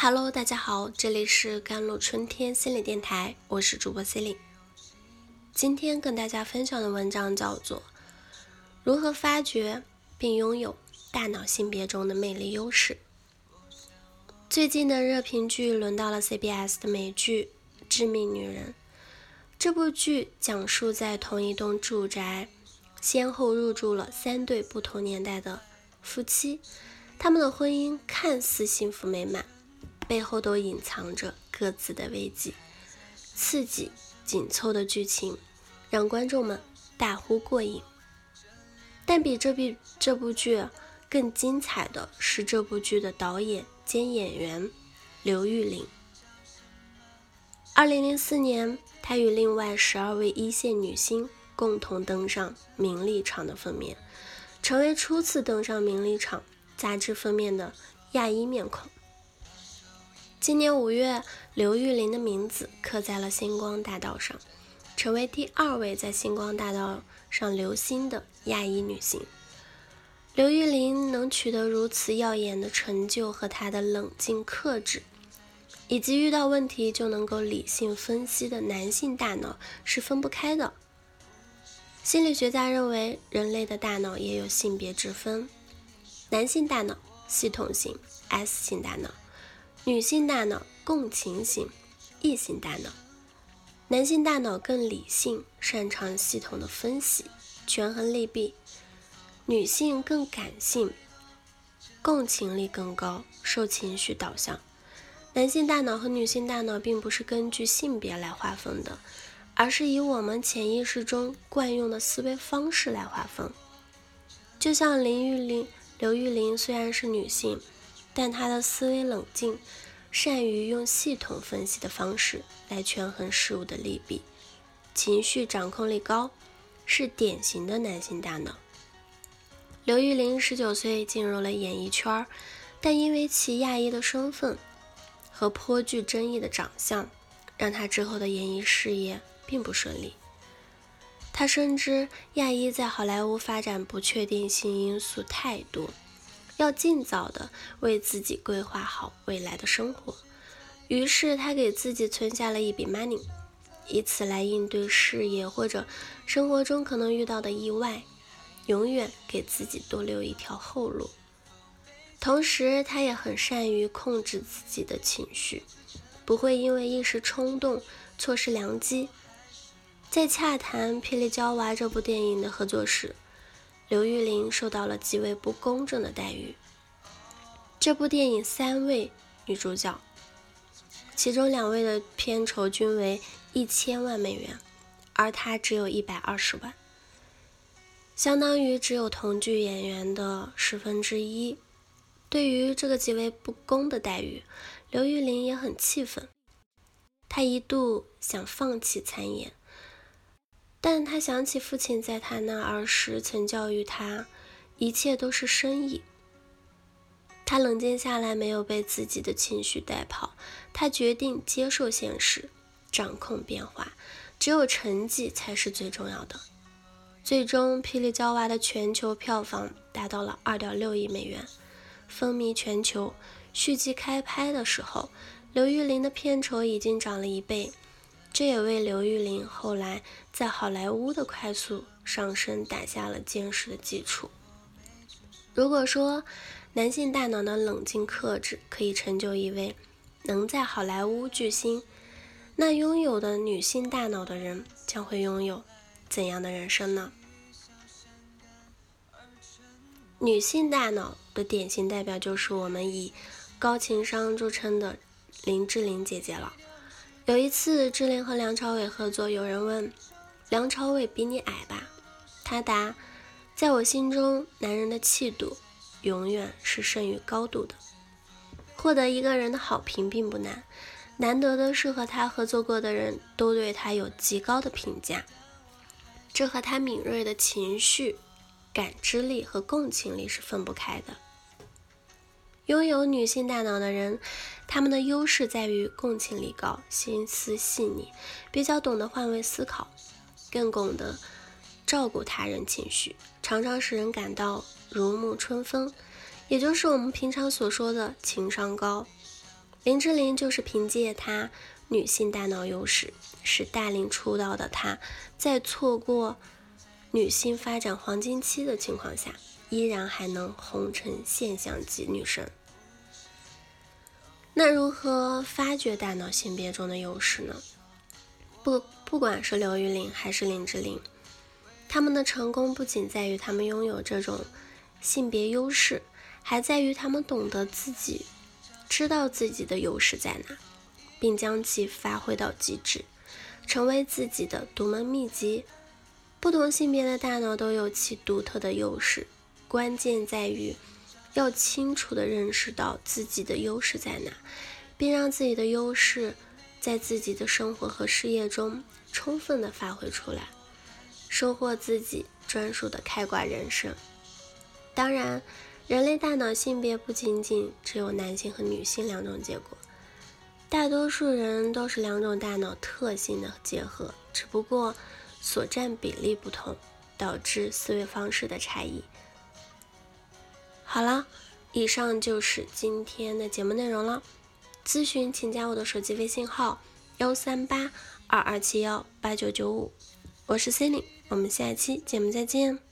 Hello，大家好，这里是甘露春天心理电台，我是主播 c e l i n e 今天跟大家分享的文章叫做《如何发掘并拥有大脑性别中的魅力优势》。最近的热评剧轮到了 CBS 的美剧《致命女人》。这部剧讲述在同一栋住宅先后入住了三对不同年代的夫妻，他们的婚姻看似幸福美满。背后都隐藏着各自的危机，刺激紧凑的剧情让观众们大呼过瘾。但比这部这部剧更精彩的是这部剧的导演兼演员刘玉玲。二零零四年，她与另外十二位一线女星共同登上《名利场》的封面，成为初次登上《名利场》杂志封面的亚裔面孔。今年五月，刘玉玲的名字刻在了星光大道上，成为第二位在星光大道上留星的亚裔女性。刘玉玲能取得如此耀眼的成就，和她的冷静克制，以及遇到问题就能够理性分析的男性大脑是分不开的。心理学家认为，人类的大脑也有性别之分，男性大脑系统型 S 型大脑。女性大脑共情型异性大脑，男性大脑更理性，擅长系统的分析，权衡利弊；女性更感性，共情力更高，受情绪导向。男性大脑和女性大脑并不是根据性别来划分的，而是以我们潜意识中惯用的思维方式来划分。就像林玉玲、刘玉玲虽然是女性。但他的思维冷静，善于用系统分析的方式来权衡事物的利弊，情绪掌控力高，是典型的男性大脑。刘玉玲十九岁进入了演艺圈，但因为其亚裔的身份和颇具争议的长相，让她之后的演艺事业并不顺利。她深知亚裔在好莱坞发展不确定性因素太多。要尽早的为自己规划好未来的生活，于是他给自己存下了一笔 money，以此来应对事业或者生活中可能遇到的意外，永远给自己多留一条后路。同时，他也很善于控制自己的情绪，不会因为一时冲动错失良机。在洽谈《霹雳娇娃》这部电影的合作时，刘玉玲受到了极为不公正的待遇。这部电影三位女主角，其中两位的片酬均为一千万美元，而她只有一百二十万，相当于只有同剧演员的十分之一。对于这个极为不公的待遇，刘玉玲也很气愤，她一度想放弃参演。但他想起父亲在他那儿时曾教育他，一切都是生意。他冷静下来，没有被自己的情绪带跑，他决定接受现实，掌控变化。只有成绩才是最重要的。最终，《霹雳娇娃》的全球票房达到了二点六亿美元，风靡全球。续集开拍的时候，刘玉玲的片酬已经涨了一倍。这也为刘玉玲后来在好莱坞的快速上升打下了坚实的基础。如果说男性大脑的冷静克制可以成就一位能在好莱坞巨星，那拥有的女性大脑的人将会拥有怎样的人生呢？女性大脑的典型代表就是我们以高情商著称的林志玲姐姐了。有一次，志玲和梁朝伟合作，有人问梁朝伟比你矮吧？他答：在我心中，男人的气度永远是胜于高度的。获得一个人的好评并不难，难得的是和他合作过的人都对他有极高的评价，这和他敏锐的情绪感知力和共情力是分不开的。拥有女性大脑的人，他们的优势在于共情力高、心思细腻，比较懂得换位思考，更懂得照顾他人情绪，常常使人感到如沐春风，也就是我们平常所说的情商高。林志玲就是凭借她女性大脑优势，使大龄出道的她，在错过女性发展黄金期的情况下，依然还能红成现象级女神。那如何发掘大脑性别中的优势呢？不，不管是刘玉玲还是林志玲，他们的成功不仅在于他们拥有这种性别优势，还在于他们懂得自己，知道自己的优势在哪，并将其发挥到极致，成为自己的独门秘籍。不同性别的大脑都有其独特的优势，关键在于。要清楚地认识到自己的优势在哪，并让自己的优势在自己的生活和事业中充分地发挥出来，收获自己专属的开挂人生。当然，人类大脑性别不仅仅只有男性和女性两种结果，大多数人都是两种大脑特性的结合，只不过所占比例不同，导致思维方式的差异。好了，以上就是今天的节目内容了。咨询请加我的手机微信号：幺三八二二七幺八九九五，我是 c e l i n e 我们下期节目再见。